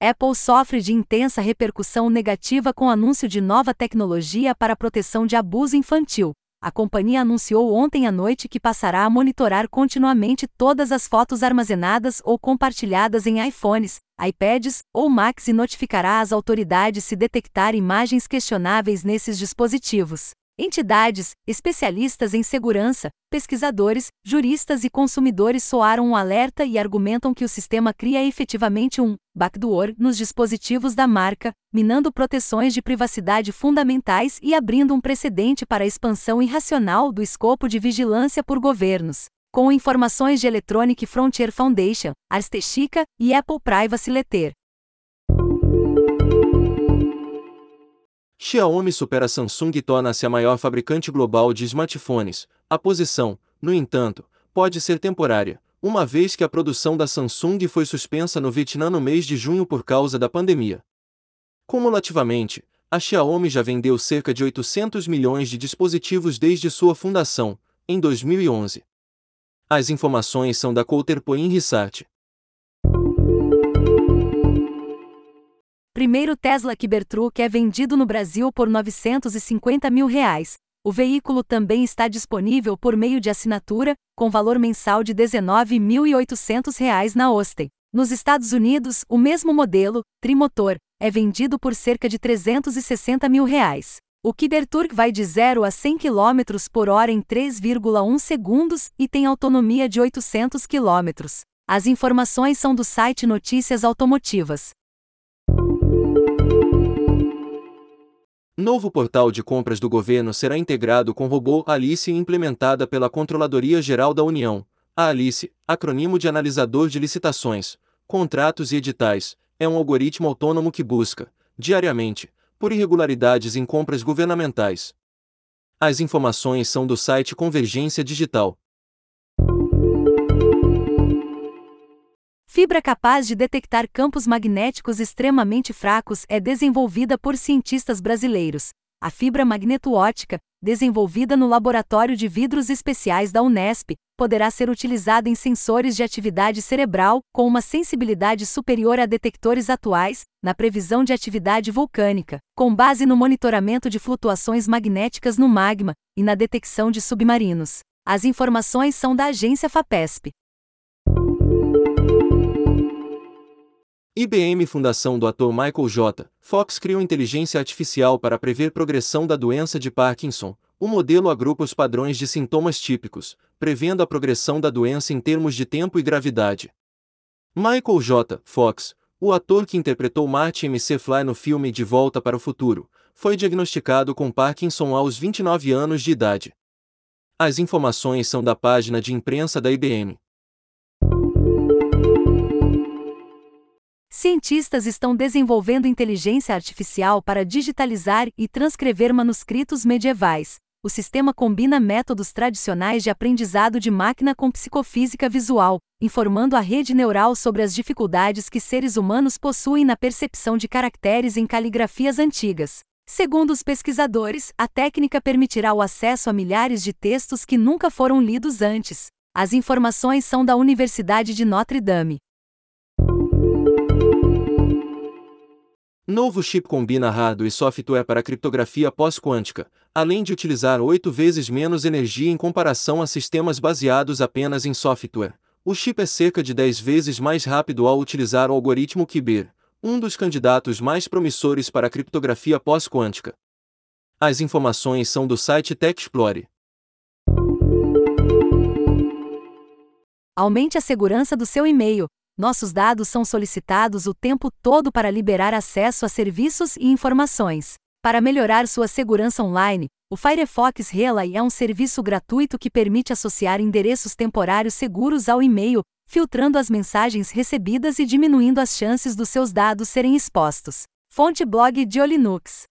Apple sofre de intensa repercussão negativa com anúncio de nova tecnologia para proteção de abuso infantil. A companhia anunciou ontem à noite que passará a monitorar continuamente todas as fotos armazenadas ou compartilhadas em iPhones, iPads ou Macs e notificará as autoridades se detectar imagens questionáveis nesses dispositivos. Entidades, especialistas em segurança, pesquisadores, juristas e consumidores soaram um alerta e argumentam que o sistema cria efetivamente um backdoor nos dispositivos da marca, minando proteções de privacidade fundamentais e abrindo um precedente para a expansão irracional do escopo de vigilância por governos. Com informações de Electronic Frontier Foundation, Arstechica e Apple Privacy Letter. Xiaomi supera Samsung e torna-se a maior fabricante global de smartphones. A posição, no entanto, pode ser temporária, uma vez que a produção da Samsung foi suspensa no Vietnã no mês de junho por causa da pandemia. Cumulativamente, a Xiaomi já vendeu cerca de 800 milhões de dispositivos desde sua fundação, em 2011. As informações são da Coulter Point Research. Primeiro Tesla Cybertruck é vendido no Brasil por 950 mil reais. O veículo também está disponível por meio de assinatura, com valor mensal de R$ 19.800 na Austin. Nos Estados Unidos, o mesmo modelo, trimotor, é vendido por cerca de 360 mil reais. O Cybertruck vai de 0 a 100 km por hora em 3,1 segundos e tem autonomia de 800 km. As informações são do site Notícias Automotivas. Novo portal de compras do governo será integrado com robô Alice e implementada pela Controladoria Geral da União. A Alice, acrônimo de analisador de licitações, contratos e editais, é um algoritmo autônomo que busca, diariamente, por irregularidades em compras governamentais. As informações são do site Convergência Digital. Fibra capaz de detectar campos magnéticos extremamente fracos é desenvolvida por cientistas brasileiros. A fibra magneto-ótica, desenvolvida no Laboratório de Vidros Especiais da Unesp, poderá ser utilizada em sensores de atividade cerebral com uma sensibilidade superior a detectores atuais, na previsão de atividade vulcânica, com base no monitoramento de flutuações magnéticas no magma e na detecção de submarinos. As informações são da agência FAPESP. IBM Fundação do ator Michael J. Fox criou inteligência artificial para prever progressão da doença de Parkinson. O modelo agrupa os padrões de sintomas típicos, prevendo a progressão da doença em termos de tempo e gravidade. Michael J. Fox, o ator que interpretou Marty McFly no filme De Volta para o Futuro, foi diagnosticado com Parkinson aos 29 anos de idade. As informações são da página de imprensa da IBM. Cientistas estão desenvolvendo inteligência artificial para digitalizar e transcrever manuscritos medievais. O sistema combina métodos tradicionais de aprendizado de máquina com psicofísica visual, informando a rede neural sobre as dificuldades que seres humanos possuem na percepção de caracteres em caligrafias antigas. Segundo os pesquisadores, a técnica permitirá o acesso a milhares de textos que nunca foram lidos antes. As informações são da Universidade de Notre Dame. Novo chip combina hardware e software para criptografia pós-quântica, além de utilizar oito vezes menos energia em comparação a sistemas baseados apenas em software. O chip é cerca de 10 vezes mais rápido ao utilizar o algoritmo Kyber, um dos candidatos mais promissores para criptografia pós-quântica. As informações são do site TechExplore. Aumente a segurança do seu e-mail nossos dados são solicitados o tempo todo para liberar acesso a serviços e informações. Para melhorar sua segurança online, o Firefox Relay é um serviço gratuito que permite associar endereços temporários seguros ao e-mail, filtrando as mensagens recebidas e diminuindo as chances dos seus dados serem expostos. Fonte blog de Linux.